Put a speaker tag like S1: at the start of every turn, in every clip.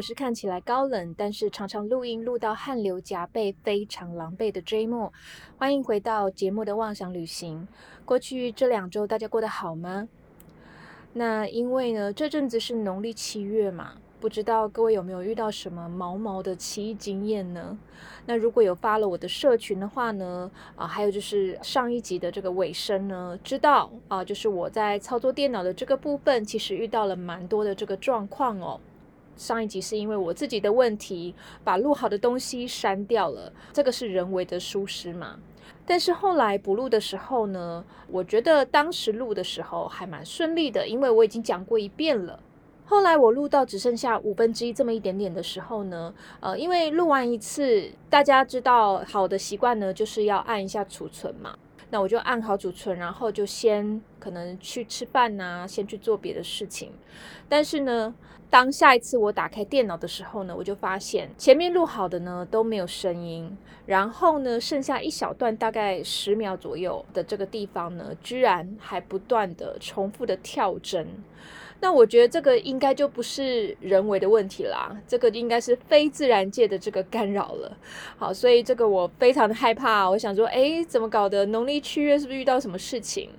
S1: 我是看起来高冷，但是常常录音录到汗流浃背、非常狼狈的 J 莫。欢迎回到节目的妄想旅行。过去这两周大家过得好吗？那因为呢，这阵子是农历七月嘛，不知道各位有没有遇到什么毛毛的奇异经验呢？那如果有发了我的社群的话呢，啊，还有就是上一集的这个尾声呢，知道啊，就是我在操作电脑的这个部分，其实遇到了蛮多的这个状况哦。上一集是因为我自己的问题，把录好的东西删掉了，这个是人为的疏失嘛。但是后来补录的时候呢，我觉得当时录的时候还蛮顺利的，因为我已经讲过一遍了。后来我录到只剩下五分之一这么一点点的时候呢，呃，因为录完一次，大家知道好的习惯呢，就是要按一下储存嘛。那我就按好储存，然后就先可能去吃饭呐，先去做别的事情。但是呢，当下一次我打开电脑的时候呢，我就发现前面录好的呢都没有声音，然后呢，剩下一小段大概十秒左右的这个地方呢，居然还不断的重复的跳帧。那我觉得这个应该就不是人为的问题啦，这个应该是非自然界的这个干扰了。好，所以这个我非常的害怕。我想说，哎，怎么搞的？农历七月是不是遇到什么事情？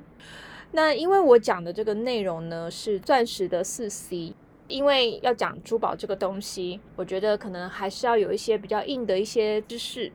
S1: 那因为我讲的这个内容呢是钻石的四 C，因为要讲珠宝这个东西，我觉得可能还是要有一些比较硬的一些知识。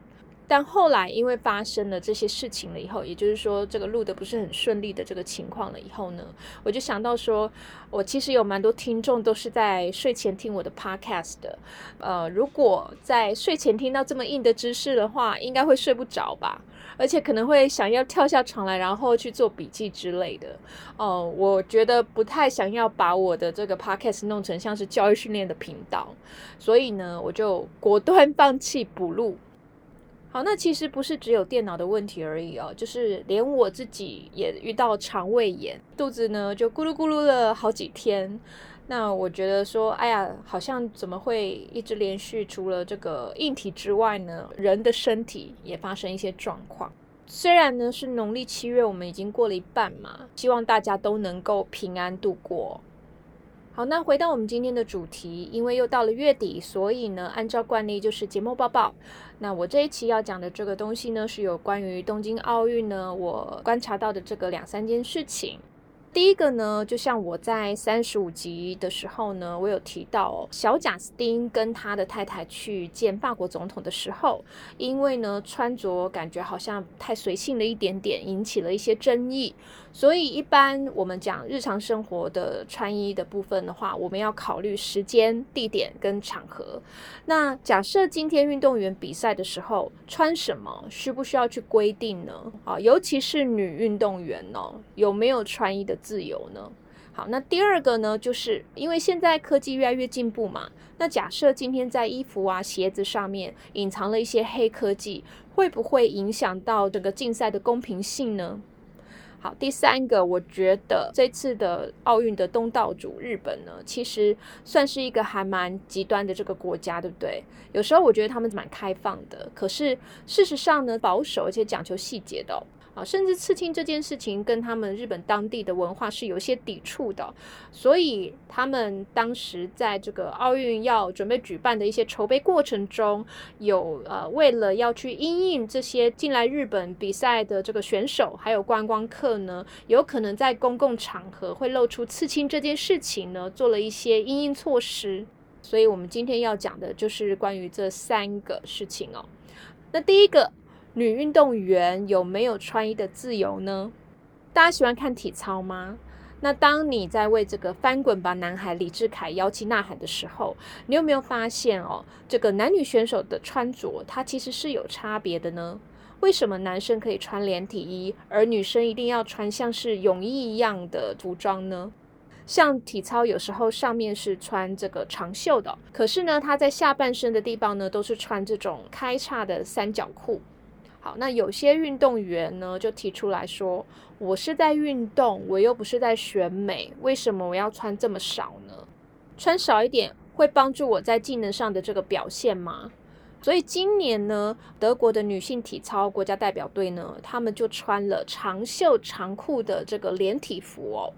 S1: 但后来因为发生了这些事情了以后，也就是说这个录的不是很顺利的这个情况了以后呢，我就想到说，我其实有蛮多听众都是在睡前听我的 podcast 的，呃，如果在睡前听到这么硬的知识的话，应该会睡不着吧，而且可能会想要跳下床来，然后去做笔记之类的。哦，我觉得不太想要把我的这个 podcast 弄成像是教育训练的频道，所以呢，我就果断放弃补录。好，那其实不是只有电脑的问题而已哦，就是连我自己也遇到肠胃炎，肚子呢就咕噜咕噜了好几天。那我觉得说，哎呀，好像怎么会一直连续？除了这个硬体之外呢，人的身体也发生一些状况。虽然呢是农历七月，我们已经过了一半嘛，希望大家都能够平安度过。好，那回到我们今天的主题，因为又到了月底，所以呢，按照惯例就是节目报报。那我这一期要讲的这个东西呢，是有关于东京奥运呢，我观察到的这个两三件事情。第一个呢，就像我在三十五集的时候呢，我有提到小贾斯汀跟他的太太去见法国总统的时候，因为呢穿着感觉好像太随性了一点点，引起了一些争议。所以一般我们讲日常生活的穿衣的部分的话，我们要考虑时间、地点跟场合。那假设今天运动员比赛的时候穿什么，需不需要去规定呢？啊，尤其是女运动员哦，有没有穿衣的自由呢？好，那第二个呢，就是因为现在科技越来越进步嘛。那假设今天在衣服啊、鞋子上面隐藏了一些黑科技，会不会影响到整个竞赛的公平性呢？好，第三个，我觉得这次的奥运的东道主日本呢，其实算是一个还蛮极端的这个国家，对不对？有时候我觉得他们蛮开放的，可是事实上呢，保守而且讲求细节的。啊，甚至刺青这件事情跟他们日本当地的文化是有些抵触的，所以他们当时在这个奥运要准备举办的一些筹备过程中，有呃为了要去因应这些进来日本比赛的这个选手还有观光客呢，有可能在公共场合会露出刺青这件事情呢，做了一些因应措施。所以我们今天要讲的就是关于这三个事情哦。那第一个。女运动员有没有穿衣的自由呢？大家喜欢看体操吗？那当你在为这个翻滚吧男孩李志凯摇旗呐喊的时候，你有没有发现哦，这个男女选手的穿着它其实是有差别的呢？为什么男生可以穿连体衣，而女生一定要穿像是泳衣一样的服装呢？像体操有时候上面是穿这个长袖的，可是呢，他在下半身的地方呢都是穿这种开叉的三角裤。好，那有些运动员呢就提出来说，我是在运动，我又不是在选美，为什么我要穿这么少呢？穿少一点会帮助我在技能上的这个表现吗？所以今年呢，德国的女性体操国家代表队呢，他们就穿了长袖长裤的这个连体服哦，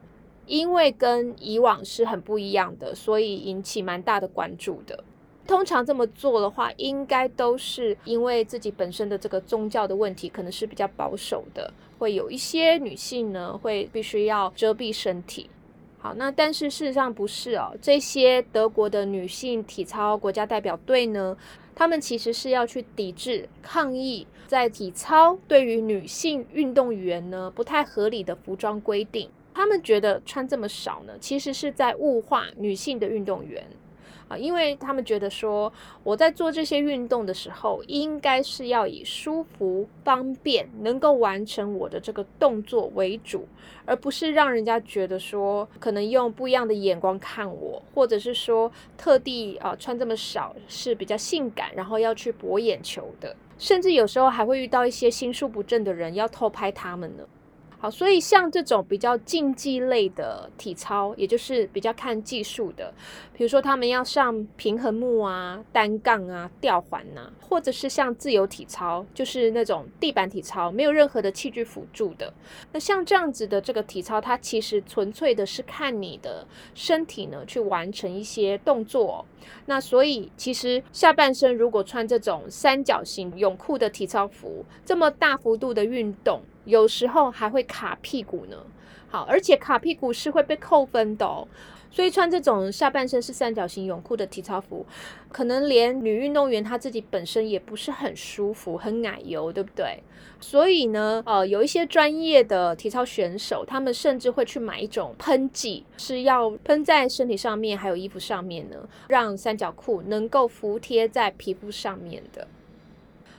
S1: 因为跟以往是很不一样的，所以引起蛮大的关注的。通常这么做的话，应该都是因为自己本身的这个宗教的问题，可能是比较保守的，会有一些女性呢会必须要遮蔽身体。好，那但是事实上不是哦，这些德国的女性体操国家代表队呢，他们其实是要去抵制、抗议在体操对于女性运动员呢不太合理的服装规定。他们觉得穿这么少呢，其实是在物化女性的运动员。啊，因为他们觉得说，我在做这些运动的时候，应该是要以舒服、方便、能够完成我的这个动作为主，而不是让人家觉得说，可能用不一样的眼光看我，或者是说特地啊穿这么少是比较性感，然后要去博眼球的，甚至有时候还会遇到一些心术不正的人要偷拍他们呢。好，所以像这种比较竞技类的体操，也就是比较看技术的，比如说他们要上平衡木啊、单杠啊、吊环呐，或者是像自由体操，就是那种地板体操，没有任何的器具辅助的。那像这样子的这个体操，它其实纯粹的是看你的身体呢去完成一些动作。那所以其实下半身如果穿这种三角形泳裤的体操服，这么大幅度的运动。有时候还会卡屁股呢，好，而且卡屁股是会被扣分的哦。所以穿这种下半身是三角形泳裤的体操服，可能连女运动员她自己本身也不是很舒服，很奶油，对不对？所以呢，呃，有一些专业的体操选手，他们甚至会去买一种喷剂，是要喷在身体上面，还有衣服上面呢，让三角裤能够服贴在皮肤上面的。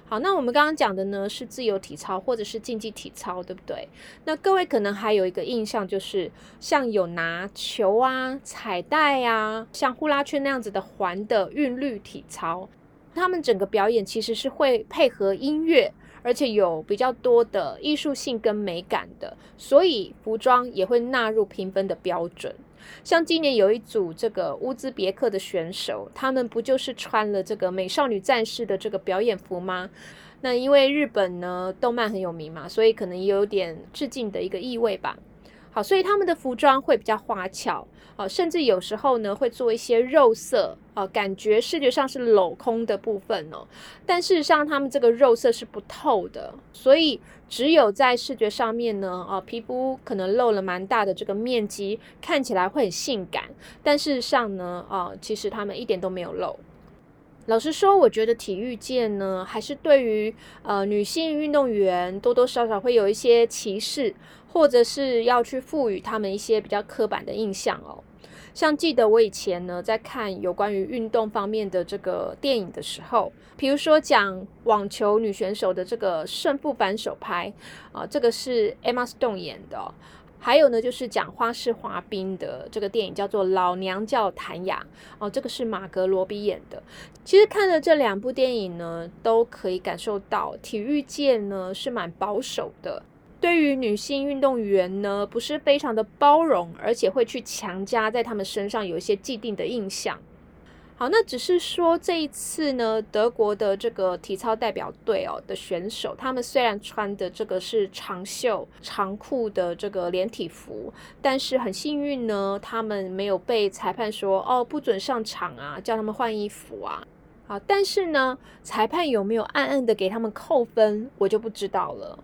S1: 好，那我们刚刚讲的呢是自由体操或者是竞技体操，对不对？那各位可能还有一个印象，就是像有拿球啊、彩带啊，像呼啦圈那样子的环的韵律体操，他们整个表演其实是会配合音乐，而且有比较多的艺术性跟美感的，所以服装也会纳入评分的标准。像今年有一组这个乌兹别克的选手，他们不就是穿了这个美少女战士的这个表演服吗？那因为日本呢动漫很有名嘛，所以可能也有点致敬的一个意味吧。所以他们的服装会比较花俏，啊，甚至有时候呢会做一些肉色，啊，感觉视觉上是镂空的部分哦。但事实上，他们这个肉色是不透的，所以只有在视觉上面呢，啊，皮肤可能露了蛮大的这个面积，看起来会很性感。但事实上呢，啊，其实他们一点都没有露。老实说，我觉得体育界呢，还是对于呃女性运动员多多少少会有一些歧视，或者是要去赋予他们一些比较刻板的印象哦。像记得我以前呢，在看有关于运动方面的这个电影的时候，比如说讲网球女选手的这个胜负反手拍啊，这个是 Emma Stone 演的。还有呢，就是讲花式滑冰的这个电影叫做《老娘叫谭雅》哦，这个是马格罗比演的。其实看了这两部电影呢，都可以感受到体育界呢是蛮保守的，对于女性运动员呢不是非常的包容，而且会去强加在他们身上有一些既定的印象。好，那只是说这一次呢，德国的这个体操代表队哦的选手，他们虽然穿的这个是长袖长裤的这个连体服，但是很幸运呢，他们没有被裁判说哦不准上场啊，叫他们换衣服啊。好，但是呢，裁判有没有暗暗的给他们扣分，我就不知道了。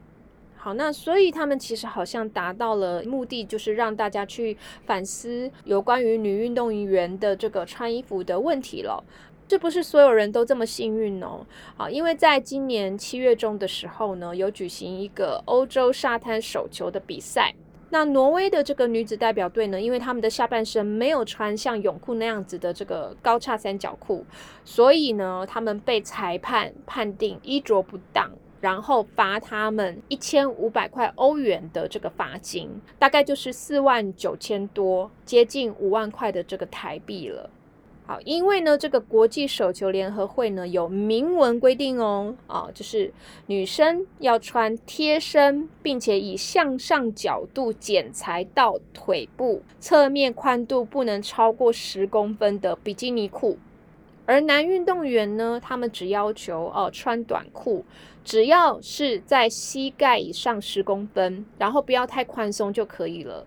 S1: 好，那所以他们其实好像达到了目的，就是让大家去反思有关于女运动员的这个穿衣服的问题了。这不是所有人都这么幸运哦。好，因为在今年七月中的时候呢，有举行一个欧洲沙滩手球的比赛。那挪威的这个女子代表队呢，因为他们的下半身没有穿像泳裤那样子的这个高叉三角裤，所以呢，他们被裁判判定衣着不当。然后罚他们一千五百块欧元的这个罚金，大概就是四万九千多，接近五万块的这个台币了。好，因为呢，这个国际手球联合会呢有明文规定哦，啊，就是女生要穿贴身，并且以向上角度剪裁到腿部，侧面宽度不能超过十公分的比基尼裤。而男运动员呢，他们只要求哦穿短裤，只要是在膝盖以上十公分，然后不要太宽松就可以了。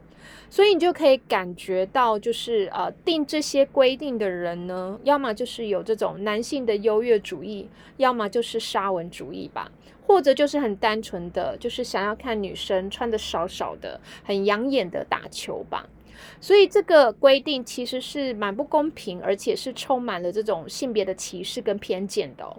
S1: 所以你就可以感觉到，就是呃，定这些规定的人呢，要么就是有这种男性的优越主义，要么就是沙文主义吧，或者就是很单纯的，就是想要看女生穿的少少的，很养眼的打球吧。所以这个规定其实是蛮不公平，而且是充满了这种性别的歧视跟偏见的。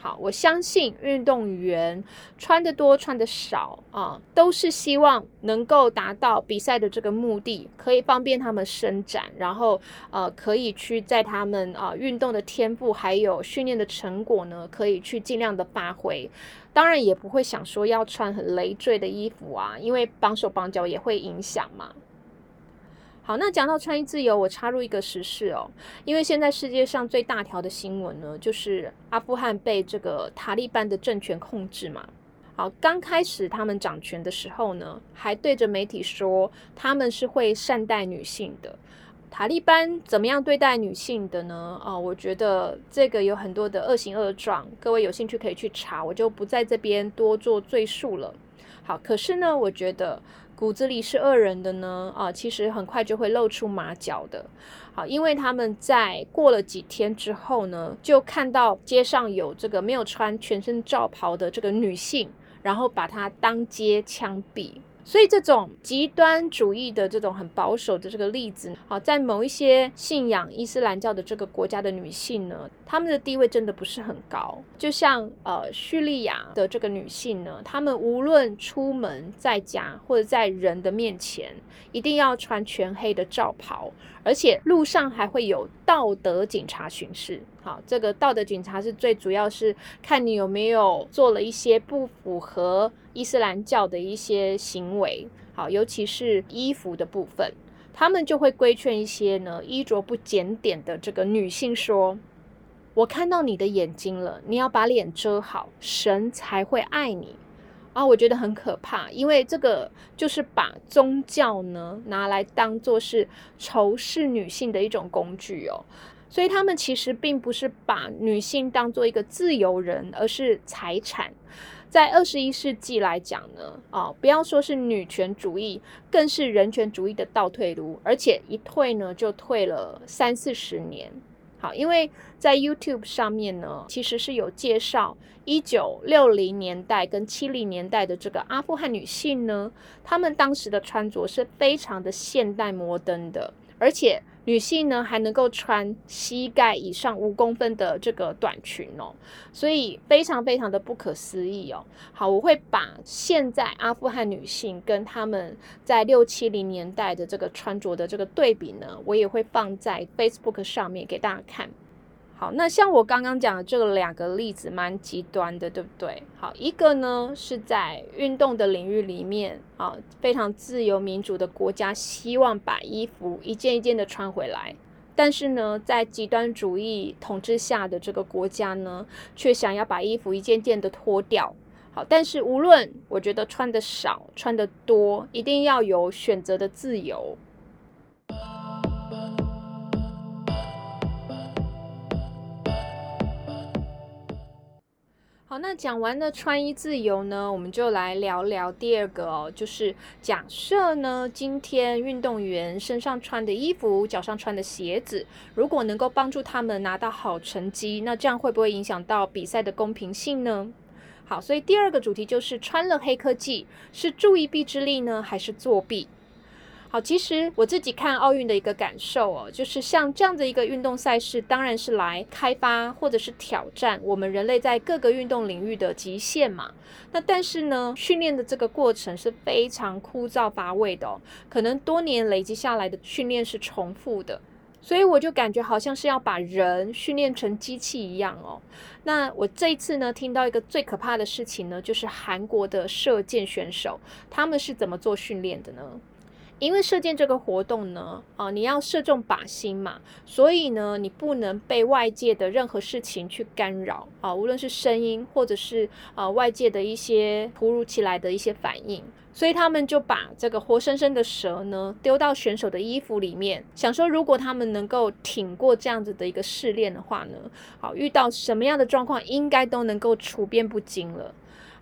S1: 好，我相信运动员穿的多穿的少啊，都是希望能够达到比赛的这个目的，可以方便他们伸展，然后呃，可以去在他们啊运动的天赋还有训练的成果呢，可以去尽量的发挥。当然也不会想说要穿很累赘的衣服啊，因为绑手绑脚也会影响嘛。好，那讲到穿衣自由，我插入一个时事哦，因为现在世界上最大条的新闻呢，就是阿富汗被这个塔利班的政权控制嘛。好，刚开始他们掌权的时候呢，还对着媒体说他们是会善待女性的。塔利班怎么样对待女性的呢？啊，我觉得这个有很多的恶行恶状，各位有兴趣可以去查，我就不在这边多做赘述了。好，可是呢，我觉得。骨子里是恶人的呢，啊，其实很快就会露出马脚的，好，因为他们在过了几天之后呢，就看到街上有这个没有穿全身罩袍的这个女性，然后把她当街枪毙。所以这种极端主义的这种很保守的这个例子，好，在某一些信仰伊斯兰教的这个国家的女性呢，她们的地位真的不是很高。就像呃叙利亚的这个女性呢，她们无论出门在家或者在人的面前，一定要穿全黑的罩袍，而且路上还会有道德警察巡视。好，这个道德警察是最主要是看你有没有做了一些不符合。伊斯兰教的一些行为，好，尤其是衣服的部分，他们就会规劝一些呢衣着不检点的这个女性说：“我看到你的眼睛了，你要把脸遮好，神才会爱你。”啊，我觉得很可怕，因为这个就是把宗教呢拿来当做是仇视女性的一种工具哦，所以他们其实并不是把女性当做一个自由人，而是财产。在二十一世纪来讲呢，啊，不要说是女权主义，更是人权主义的倒退路，而且一退呢就退了三四十年。好，因为在 YouTube 上面呢，其实是有介绍一九六零年代跟七零年代的这个阿富汗女性呢，她们当时的穿着是非常的现代摩登的，而且。女性呢还能够穿膝盖以上五公分的这个短裙哦，所以非常非常的不可思议哦。好，我会把现在阿富汗女性跟她们在六七零年代的这个穿着的这个对比呢，我也会放在 Facebook 上面给大家看。好，那像我刚刚讲的这两个例子，蛮极端的，对不对？好，一个呢是在运动的领域里面啊，非常自由民主的国家，希望把衣服一件一件的穿回来，但是呢，在极端主义统治下的这个国家呢，却想要把衣服一件件的脱掉。好，但是无论我觉得穿的少，穿的多，一定要有选择的自由。那讲完了穿衣自由呢，我们就来聊聊第二个哦，就是假设呢，今天运动员身上穿的衣服、脚上穿的鞋子，如果能够帮助他们拿到好成绩，那这样会不会影响到比赛的公平性呢？好，所以第二个主题就是穿了黑科技是助一臂之力呢，还是作弊？好，其实我自己看奥运的一个感受哦，就是像这样的一个运动赛事，当然是来开发或者是挑战我们人类在各个运动领域的极限嘛。那但是呢，训练的这个过程是非常枯燥乏味的哦，可能多年累积下来的训练是重复的，所以我就感觉好像是要把人训练成机器一样哦。那我这一次呢，听到一个最可怕的事情呢，就是韩国的射箭选手，他们是怎么做训练的呢？因为射箭这个活动呢，啊，你要射中靶心嘛，所以呢，你不能被外界的任何事情去干扰啊，无论是声音或者是啊外界的一些突如其来的一些反应，所以他们就把这个活生生的蛇呢丢到选手的衣服里面，想说如果他们能够挺过这样子的一个试炼的话呢，好，遇到什么样的状况应该都能够处变不惊了。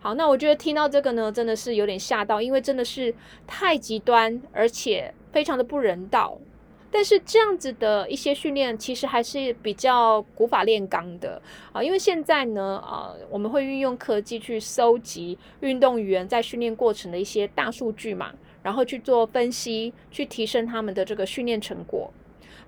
S1: 好，那我觉得听到这个呢，真的是有点吓到，因为真的是太极端，而且。非常的不人道。但是这样子的一些训练，其实还是比较古法炼钢的啊，因为现在呢，啊，我们会运用科技去搜集运动员在训练过程的一些大数据嘛，然后去做分析，去提升他们的这个训练成果。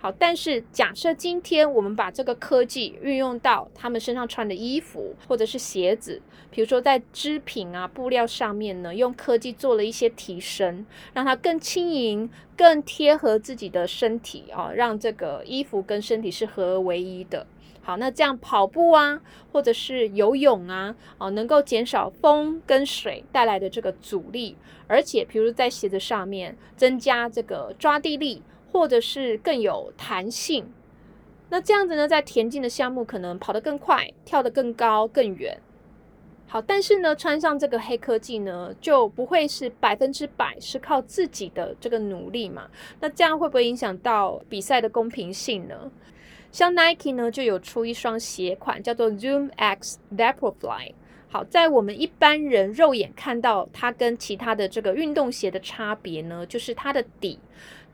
S1: 好，但是假设今天我们把这个科技运用到他们身上穿的衣服或者是鞋子，比如说在织品啊布料上面呢，用科技做了一些提升，让它更轻盈、更贴合自己的身体啊，让这个衣服跟身体是合而为一的。好，那这样跑步啊，或者是游泳啊，哦，能够减少风跟水带来的这个阻力，而且，比如在鞋子上面增加这个抓地力。或者是更有弹性，那这样子呢，在田径的项目可能跑得更快，跳得更高更远。好，但是呢，穿上这个黑科技呢，就不会是百分之百是靠自己的这个努力嘛？那这样会不会影响到比赛的公平性呢？像 Nike 呢，就有出一双鞋款叫做 Zoom X Vaporfly。好，在我们一般人肉眼看到它跟其他的这个运动鞋的差别呢，就是它的底。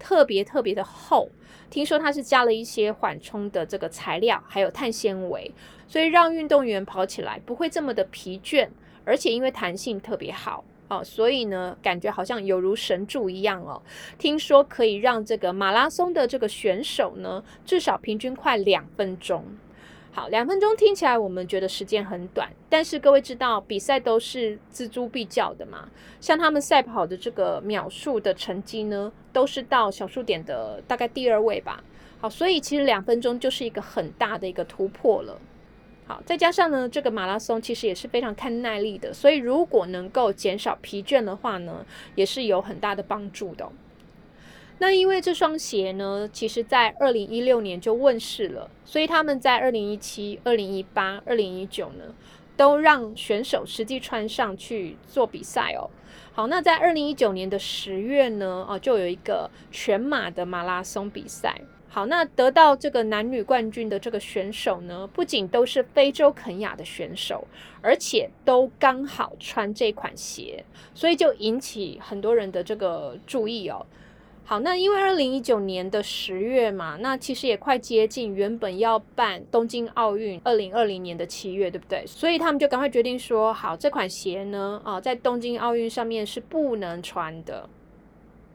S1: 特别特别的厚，听说它是加了一些缓冲的这个材料，还有碳纤维，所以让运动员跑起来不会这么的疲倦，而且因为弹性特别好哦，所以呢，感觉好像有如神助一样哦。听说可以让这个马拉松的这个选手呢，至少平均快两分钟。好，两分钟听起来我们觉得时间很短，但是各位知道比赛都是锱铢必较的嘛？像他们赛跑的这个秒数的成绩呢，都是到小数点的大概第二位吧。好，所以其实两分钟就是一个很大的一个突破了。好，再加上呢，这个马拉松其实也是非常看耐力的，所以如果能够减少疲倦的话呢，也是有很大的帮助的。那因为这双鞋呢，其实在二零一六年就问世了，所以他们在二零一七、二零一八、二零一九呢，都让选手实际穿上去做比赛哦。好，那在二零一九年的十月呢，哦，就有一个全马的马拉松比赛。好，那得到这个男女冠军的这个选手呢，不仅都是非洲肯亚的选手，而且都刚好穿这款鞋，所以就引起很多人的这个注意哦。好，那因为二零一九年的十月嘛，那其实也快接近原本要办东京奥运二零二零年的七月，对不对？所以他们就赶快决定说，好，这款鞋呢，啊，在东京奥运上面是不能穿的。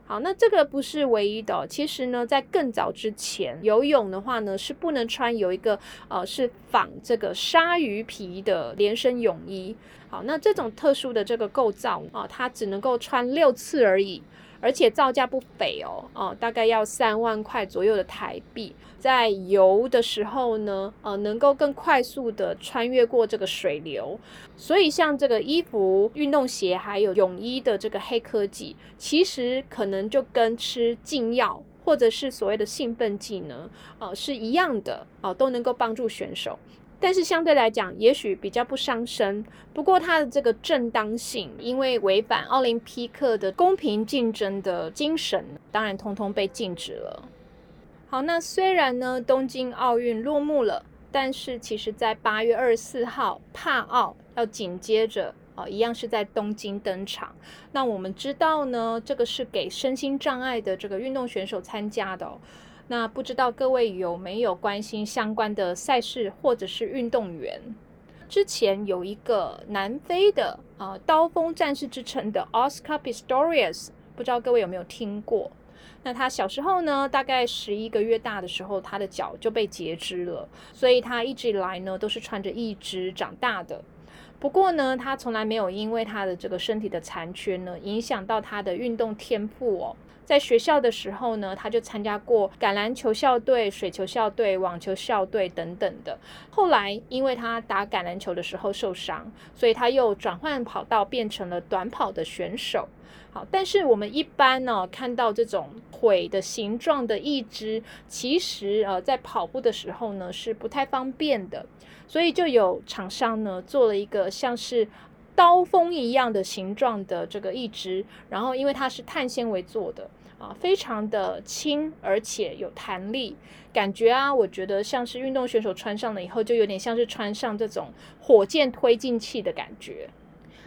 S1: 好，那这个不是唯一的，其实呢，在更早之前，游泳的话呢是不能穿有一个呃是仿这个鲨鱼皮的连身泳衣。好，那这种特殊的这个构造啊，它只能够穿六次而已。而且造价不菲哦，哦，大概要三万块左右的台币。在游的时候呢，呃，能够更快速的穿越过这个水流。所以像这个衣服、运动鞋还有泳衣的这个黑科技，其实可能就跟吃禁药或者是所谓的兴奋剂呢，呃，是一样的哦，都能够帮助选手。但是相对来讲，也许比较不伤身。不过它的这个正当性，因为违反奥林匹克的公平竞争的精神，当然通通被禁止了。好，那虽然呢东京奥运落幕了，但是其实在八月二十四号帕奥要紧接着啊，一样是在东京登场。那我们知道呢，这个是给身心障碍的这个运动选手参加的。那不知道各位有没有关心相关的赛事或者是运动员？之前有一个南非的啊刀锋战士之称的 Oscar Pistorius，不知道各位有没有听过？那他小时候呢，大概十一个月大的时候，他的脚就被截肢了，所以他一直以来呢都是穿着一只长大的。不过呢，他从来没有因为他的这个身体的残缺呢，影响到他的运动天赋哦。在学校的时候呢，他就参加过橄榄球校队、水球校队、网球校队等等的。后来，因为他打橄榄球的时候受伤，所以他又转换跑道，变成了短跑的选手。好，但是我们一般呢，看到这种腿的形状的一只，其实呃，在跑步的时候呢，是不太方便的。所以就有厂商呢，做了一个像是。刀锋一样的形状的这个义肢，然后因为它是碳纤维做的啊，非常的轻，而且有弹力，感觉啊，我觉得像是运动选手穿上了以后，就有点像是穿上这种火箭推进器的感觉。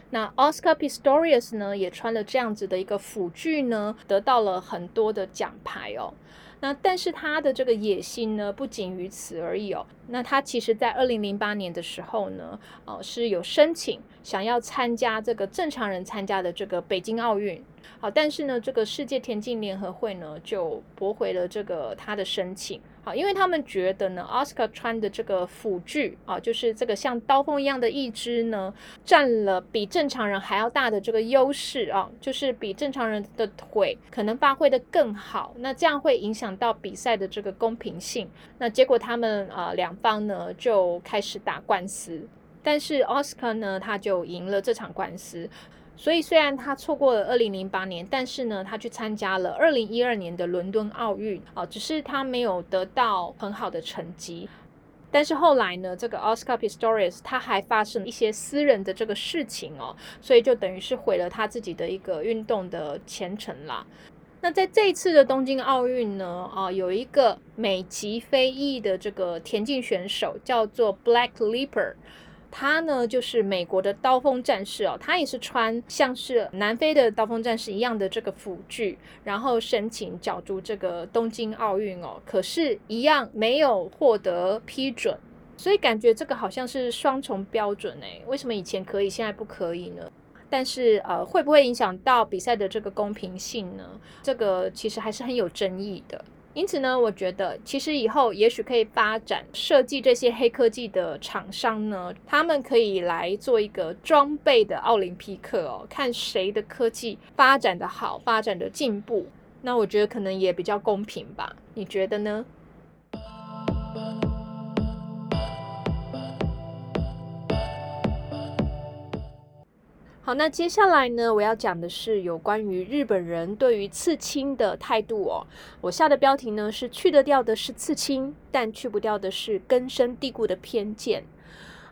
S1: 那 Oscar Pistorius 呢，也穿了这样子的一个辅具呢，得到了很多的奖牌哦。那但是他的这个野心呢，不仅于此而已哦。那他其实在二零零八年的时候呢，哦是有申请想要参加这个正常人参加的这个北京奥运。好，但是呢，这个世界田径联合会呢就驳回了这个他的申请。好，因为他们觉得呢，奥斯卡穿的这个辅具啊，就是这个像刀锋一样的义肢呢，占了比正常人还要大的这个优势啊，就是比正常人的腿可能发挥的更好。那这样会影响到比赛的这个公平性。那结果他们啊两方呢就开始打官司，但是奥斯卡呢他就赢了这场官司。所以虽然他错过了二零零八年，但是呢，他去参加了二零一二年的伦敦奥运啊，只是他没有得到很好的成绩。但是后来呢，这个 Oscar Pistorius 他还发生一些私人的这个事情哦，所以就等于是毁了他自己的一个运动的前程啦。那在这一次的东京奥运呢，啊，有一个美籍非裔的这个田径选手叫做 Black Leaper。他呢，就是美国的刀锋战士哦，他也是穿像是南非的刀锋战士一样的这个辅具，然后申请角逐这个东京奥运哦，可是，一样没有获得批准，所以感觉这个好像是双重标准诶，为什么以前可以，现在不可以呢？但是，呃，会不会影响到比赛的这个公平性呢？这个其实还是很有争议的。因此呢，我觉得其实以后也许可以发展设计这些黑科技的厂商呢，他们可以来做一个装备的奥林匹克哦，看谁的科技发展的好，发展的进步，那我觉得可能也比较公平吧？你觉得呢？那接下来呢，我要讲的是有关于日本人对于刺青的态度哦。我下的标题呢是去得掉的是刺青，但去不掉的是根深蒂固的偏见。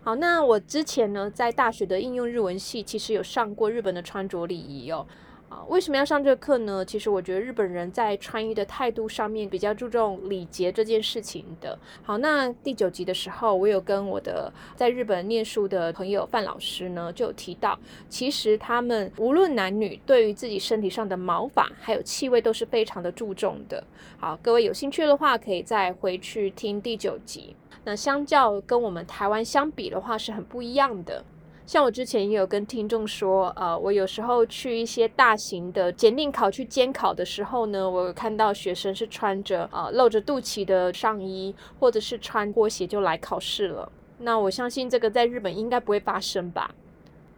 S1: 好，那我之前呢在大学的应用日文系，其实有上过日本的穿着礼仪哦。啊，为什么要上这个课呢？其实我觉得日本人在穿衣的态度上面比较注重礼节这件事情的。好，那第九集的时候，我有跟我的在日本念书的朋友范老师呢，就有提到，其实他们无论男女，对于自己身体上的毛发还有气味都是非常的注重的。好，各位有兴趣的话，可以再回去听第九集。那相较跟我们台湾相比的话，是很不一样的。像我之前也有跟听众说，呃，我有时候去一些大型的检定考去监考的时候呢，我有看到学生是穿着啊露着肚脐的上衣，或者是穿拖鞋就来考试了。那我相信这个在日本应该不会发生吧。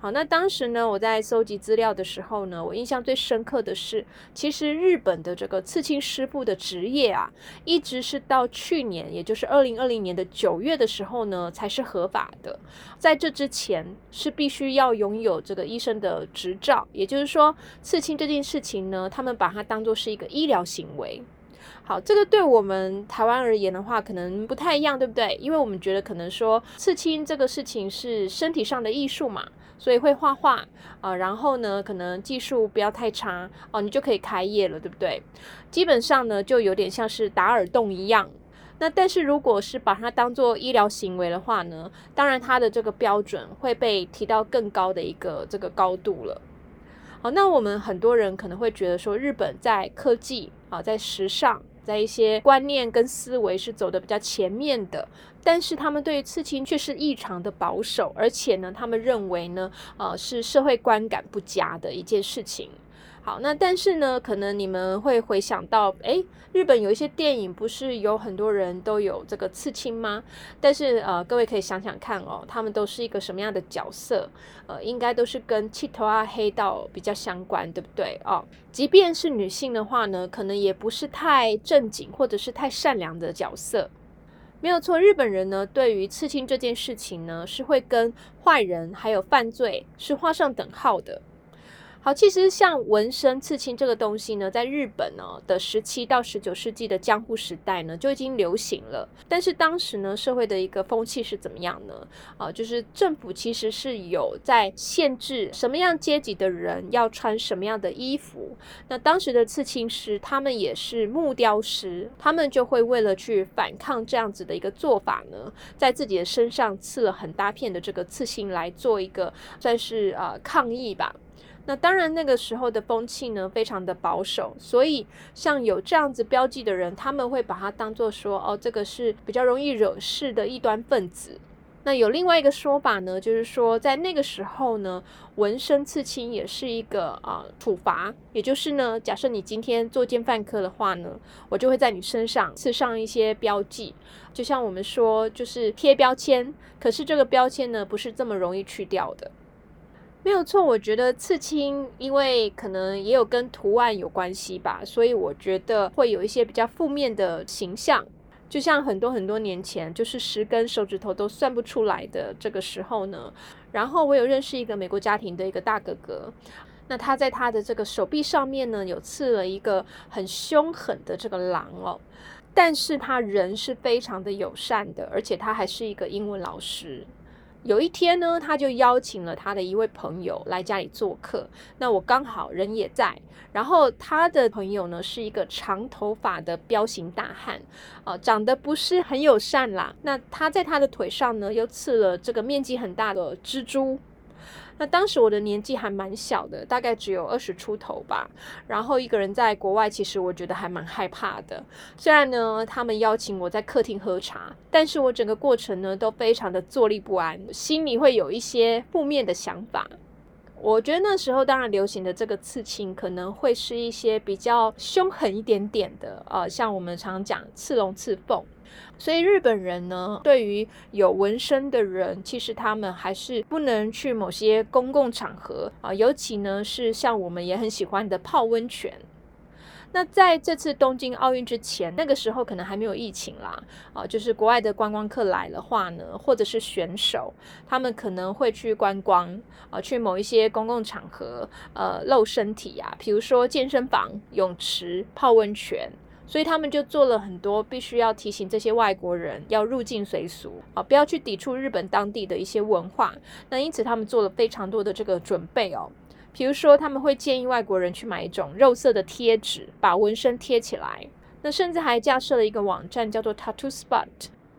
S1: 好，那当时呢，我在搜集资料的时候呢，我印象最深刻的是，其实日本的这个刺青师傅的职业啊，一直是到去年，也就是二零二零年的九月的时候呢，才是合法的。在这之前，是必须要拥有这个医生的执照，也就是说，刺青这件事情呢，他们把它当做是一个医疗行为。好，这个对我们台湾而言的话，可能不太一样，对不对？因为我们觉得可能说刺青这个事情是身体上的艺术嘛。所以会画画啊，然后呢，可能技术不要太差哦，你就可以开业了，对不对？基本上呢，就有点像是打耳洞一样。那但是如果是把它当做医疗行为的话呢，当然它的这个标准会被提到更高的一个这个高度了。好，那我们很多人可能会觉得说，日本在科技啊，在时尚。在一些观念跟思维是走的比较前面的，但是他们对刺青却是异常的保守，而且呢，他们认为呢，呃，是社会观感不佳的一件事情。好，那但是呢，可能你们会回想到，诶，日本有一些电影不是有很多人都有这个刺青吗？但是呃，各位可以想想看哦，他们都是一个什么样的角色？呃，应该都是跟气头啊、黑道比较相关，对不对？哦，即便是女性的话呢，可能也不是太正经或者是太善良的角色。没有错，日本人呢，对于刺青这件事情呢，是会跟坏人还有犯罪是画上等号的。好，其实像纹身、刺青这个东西呢，在日本呢的十七到十九世纪的江户时代呢就已经流行了。但是当时呢，社会的一个风气是怎么样呢？啊，就是政府其实是有在限制什么样阶级的人要穿什么样的衣服。那当时的刺青师，他们也是木雕师，他们就会为了去反抗这样子的一个做法呢，在自己的身上刺了很大片的这个刺青来做一个算是呃抗议吧。那当然，那个时候的风气呢，非常的保守，所以像有这样子标记的人，他们会把它当做说，哦，这个是比较容易惹事的异端分子。那有另外一个说法呢，就是说，在那个时候呢，纹身刺青也是一个啊处罚，也就是呢，假设你今天作奸犯科的话呢，我就会在你身上刺上一些标记，就像我们说，就是贴标签，可是这个标签呢，不是这么容易去掉的。没有错，我觉得刺青，因为可能也有跟图案有关系吧，所以我觉得会有一些比较负面的形象。就像很多很多年前，就是十根手指头都算不出来的这个时候呢，然后我有认识一个美国家庭的一个大哥哥，那他在他的这个手臂上面呢，有刺了一个很凶狠的这个狼哦，但是他人是非常的友善的，而且他还是一个英文老师。有一天呢，他就邀请了他的一位朋友来家里做客。那我刚好人也在，然后他的朋友呢是一个长头发的彪形大汉，啊，长得不是很友善啦。那他在他的腿上呢又刺了这个面积很大的蜘蛛。那当时我的年纪还蛮小的，大概只有二十出头吧。然后一个人在国外，其实我觉得还蛮害怕的。虽然呢，他们邀请我在客厅喝茶，但是我整个过程呢都非常的坐立不安，心里会有一些负面的想法。我觉得那时候当然流行的这个刺青，可能会是一些比较凶狠一点点的，呃，像我们常讲刺龙刺凤。所以日本人呢，对于有纹身的人，其实他们还是不能去某些公共场合啊，尤其呢是像我们也很喜欢的泡温泉。那在这次东京奥运之前，那个时候可能还没有疫情啦，啊，就是国外的观光客来的话呢，或者是选手，他们可能会去观光啊，去某一些公共场合，呃，露身体啊，比如说健身房、泳池、泡温泉。所以他们就做了很多必须要提醒这些外国人要入境随俗啊，不要去抵触日本当地的一些文化。那因此他们做了非常多的这个准备哦，比如说他们会建议外国人去买一种肉色的贴纸，把纹身贴起来。那甚至还架设了一个网站叫做 Tattoo Spot，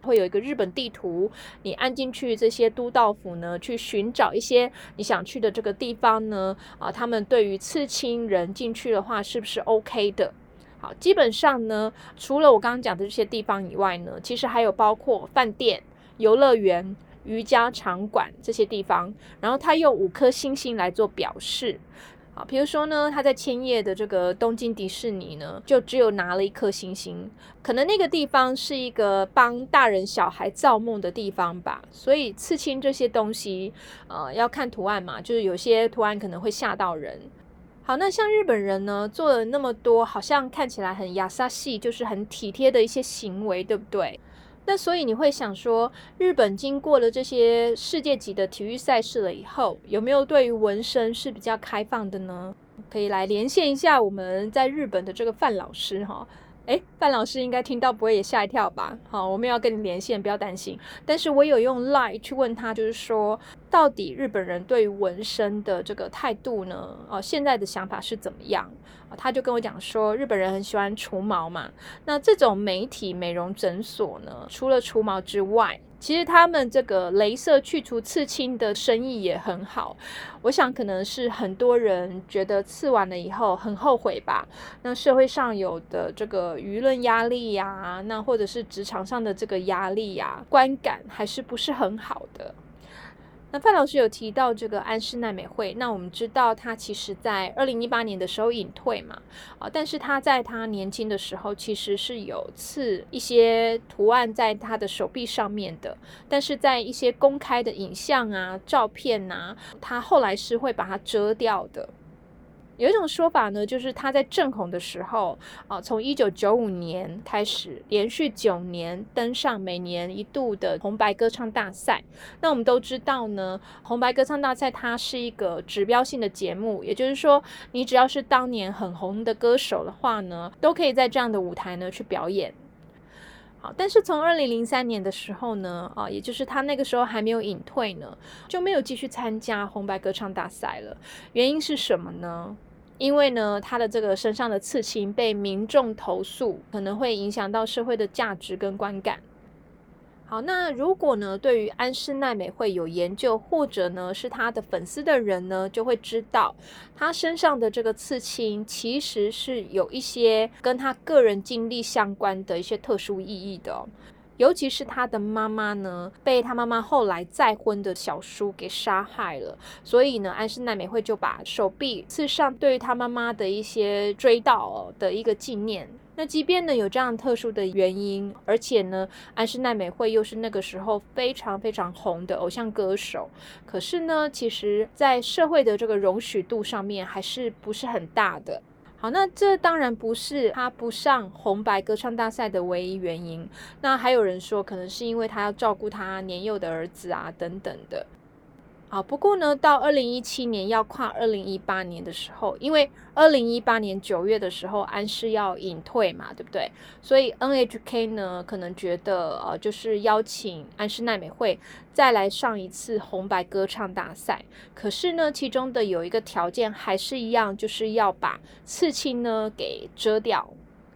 S1: 会有一个日本地图，你按进去这些都道府呢，去寻找一些你想去的这个地方呢，啊，他们对于刺青人进去的话是不是 OK 的？好，基本上呢，除了我刚刚讲的这些地方以外呢，其实还有包括饭店、游乐园、瑜伽场馆这些地方。然后他用五颗星星来做表示。啊，比如说呢，他在千叶的这个东京迪士尼呢，就只有拿了一颗星星。可能那个地方是一个帮大人小孩造梦的地方吧。所以刺青这些东西，呃，要看图案嘛，就是有些图案可能会吓到人。好，那像日本人呢，做了那么多，好像看起来很雅萨系，就是很体贴的一些行为，对不对？那所以你会想说，日本经过了这些世界级的体育赛事了以后，有没有对于纹身是比较开放的呢？可以来连线一下我们在日本的这个范老师哈。哎，范老师应该听到不会也吓一跳吧？好，我们要跟你连线，不要担心。但是我有用 Line 去问他，就是说，到底日本人对于纹身的这个态度呢？哦，现在的想法是怎么样？他就跟我讲说，日本人很喜欢除毛嘛。那这种媒体美容诊所呢，除了除毛之外，其实他们这个镭射去除刺青的生意也很好，我想可能是很多人觉得刺完了以后很后悔吧。那社会上有的这个舆论压力呀，那或者是职场上的这个压力呀，观感还是不是很好的。那范老师有提到这个安室奈美惠，那我们知道她其实在二零一八年的时候隐退嘛，啊，但是她在她年轻的时候其实是有刺一些图案在她的手臂上面的，但是在一些公开的影像啊、照片呐，她后来是会把它遮掉的。有一种说法呢，就是他在正红的时候啊，从一九九五年开始，连续九年登上每年一度的红白歌唱大赛。那我们都知道呢，红白歌唱大赛它是一个指标性的节目，也就是说，你只要是当年很红的歌手的话呢，都可以在这样的舞台呢去表演。好，但是从二零零三年的时候呢，啊，也就是他那个时候还没有隐退呢，就没有继续参加红白歌唱大赛了。原因是什么呢？因为呢，他的这个身上的刺青被民众投诉，可能会影响到社会的价值跟观感。好，那如果呢，对于安室奈美惠有研究，或者呢是他的粉丝的人呢，就会知道他身上的这个刺青其实是有一些跟他个人经历相关的一些特殊意义的。尤其是他的妈妈呢，被他妈妈后来再婚的小叔给杀害了，所以呢，安室奈美惠就把手臂刺上对于他妈妈的一些追悼的一个纪念。那即便呢有这样特殊的原因，而且呢安室奈美惠又是那个时候非常非常红的偶像歌手，可是呢其实在社会的这个容许度上面还是不是很大的。好，那这当然不是他不上红白歌唱大赛的唯一原因。那还有人说可能是因为他要照顾他年幼的儿子啊等等的。好，不过呢，到二零一七年要跨二零一八年的时候，因为二零一八年九月的时候安室要隐退嘛，对不对？所以 NHK 呢可能觉得呃，就是邀请安室奈美惠再来上一次红白歌唱大赛。可是呢，其中的有一个条件还是一样，就是要把刺青呢给遮掉。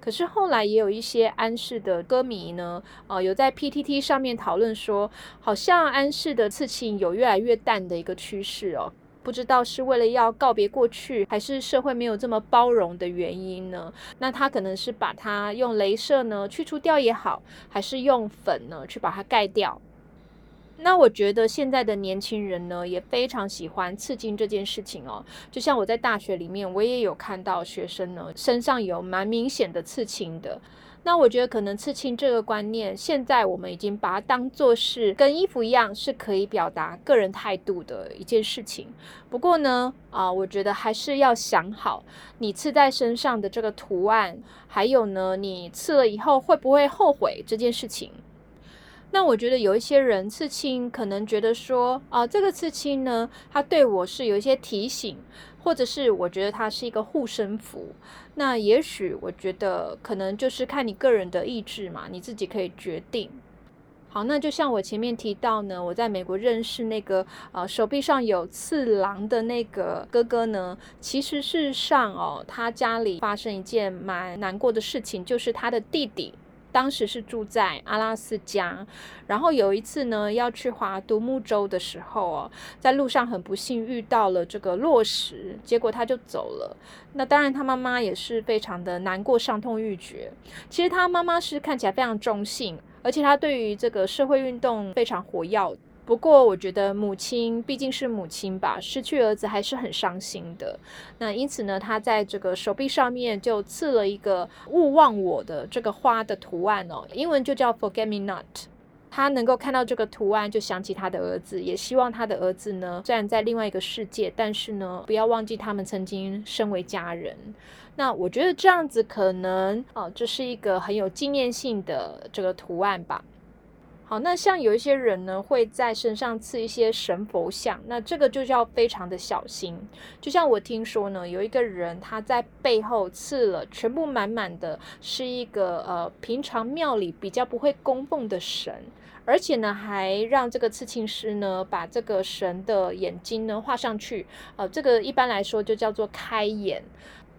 S1: 可是后来也有一些安室的歌迷呢，呃，有在 PTT 上面讨论说，好像安室的刺青有越来越淡的一个趋势哦，不知道是为了要告别过去，还是社会没有这么包容的原因呢？那他可能是把它用镭射呢去除掉也好，还是用粉呢去把它盖掉？那我觉得现在的年轻人呢，也非常喜欢刺青这件事情哦。就像我在大学里面，我也有看到学生呢身上有蛮明显的刺青的。那我觉得可能刺青这个观念，现在我们已经把它当做是跟衣服一样，是可以表达个人态度的一件事情。不过呢，啊，我觉得还是要想好你刺在身上的这个图案，还有呢，你刺了以后会不会后悔这件事情。那我觉得有一些人刺青，可能觉得说啊，这个刺青呢，它对我是有一些提醒，或者是我觉得它是一个护身符。那也许我觉得可能就是看你个人的意志嘛，你自己可以决定。好，那就像我前面提到呢，我在美国认识那个呃手臂上有刺狼的那个哥哥呢，其实事实上哦，他家里发生一件蛮难过的事情，就是他的弟弟。当时是住在阿拉斯加，然后有一次呢要去划独木舟的时候哦，在路上很不幸遇到了这个落石，结果他就走了。那当然他妈妈也是非常的难过，伤痛欲绝。其实他妈妈是看起来非常中性，而且他对于这个社会运动非常活跃。不过，我觉得母亲毕竟是母亲吧，失去儿子还是很伤心的。那因此呢，他在这个手臂上面就刺了一个“勿忘我”的这个花的图案哦，英文就叫 “Forget Me Not”。他能够看到这个图案，就想起他的儿子，也希望他的儿子呢，虽然在另外一个世界，但是呢，不要忘记他们曾经身为家人。那我觉得这样子可能哦，这是一个很有纪念性的这个图案吧。好，那像有一些人呢，会在身上刺一些神佛像，那这个就要非常的小心。就像我听说呢，有一个人他在背后刺了，全部满满的是一个呃平常庙里比较不会供奉的神，而且呢还让这个刺青师呢把这个神的眼睛呢画上去，呃，这个一般来说就叫做开眼。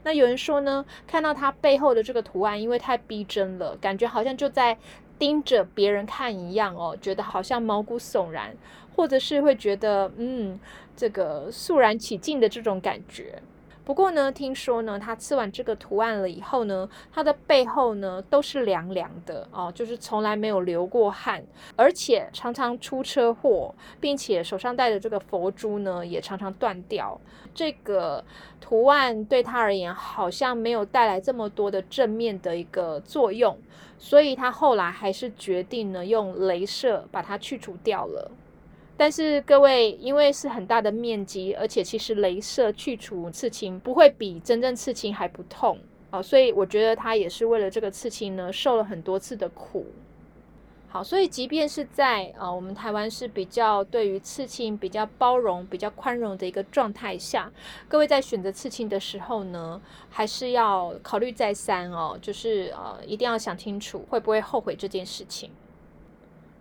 S1: 那有人说呢，看到他背后的这个图案，因为太逼真了，感觉好像就在。盯着别人看一样哦，觉得好像毛骨悚然，或者是会觉得嗯，这个肃然起敬的这种感觉。不过呢，听说呢，他刺完这个图案了以后呢，他的背后呢都是凉凉的哦，就是从来没有流过汗，而且常常出车祸，并且手上戴的这个佛珠呢也常常断掉。这个图案对他而言好像没有带来这么多的正面的一个作用，所以他后来还是决定呢用镭射把它去除掉了。但是各位，因为是很大的面积，而且其实镭射去除刺青不会比真正刺青还不痛啊，所以我觉得他也是为了这个刺青呢，受了很多次的苦。好，所以即便是在呃我们台湾是比较对于刺青比较包容、比较宽容的一个状态下，各位在选择刺青的时候呢，还是要考虑再三哦，就是呃一定要想清楚会不会后悔这件事情。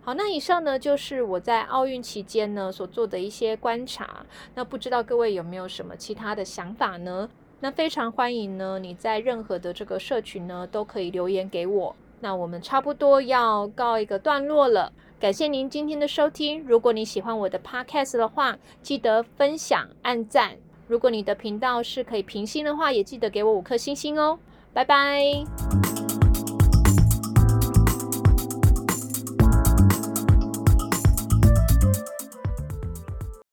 S1: 好，那以上呢就是我在奥运期间呢所做的一些观察。那不知道各位有没有什么其他的想法呢？那非常欢迎呢你在任何的这个社群呢都可以留言给我。那我们差不多要告一个段落了，感谢您今天的收听。如果你喜欢我的 podcast 的话，记得分享、按赞。如果你的频道是可以评星的话，也记得给我五颗星星哦。拜拜。